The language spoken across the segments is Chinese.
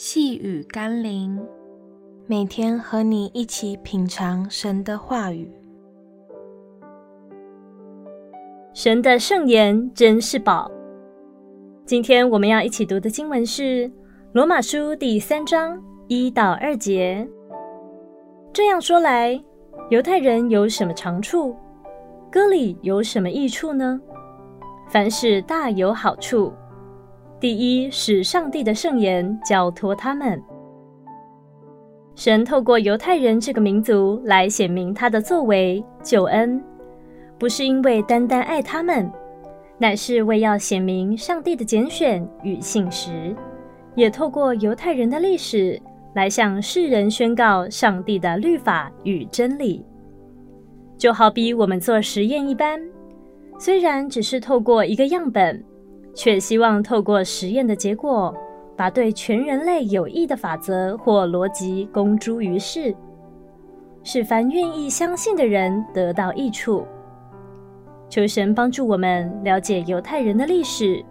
细雨甘霖，每天和你一起品尝神的话语。神的圣言真是宝。今天我们要一起读的经文是《罗马书》第三章一到二节。这样说来，犹太人有什么长处？割礼有什么益处呢？凡事大有好处。第一，使上帝的圣言交托他们。神透过犹太人这个民族来显明他的作为救恩，不是因为单单爱他们，乃是为要显明上帝的拣选与信实，也透过犹太人的历史来向世人宣告上帝的律法与真理。就好比我们做实验一般，虽然只是透过一个样本。却希望透过实验的结果，把对全人类有益的法则或逻辑公诸于世，使凡愿意相信的人得到益处。求神帮助我们了解犹太人的历史，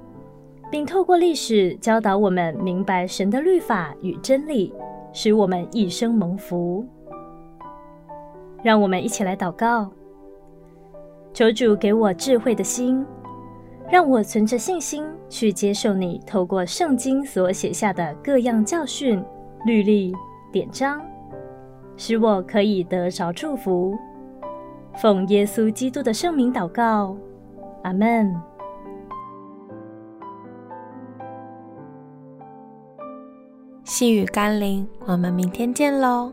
并透过历史教导我们明白神的律法与真理，使我们一生蒙福。让我们一起来祷告：求主给我智慧的心。让我存着信心去接受你透过圣经所写下的各样教训、律例、典章，使我可以得着祝福。奉耶稣基督的圣名祷告，阿门。细雨甘霖，我们明天见喽。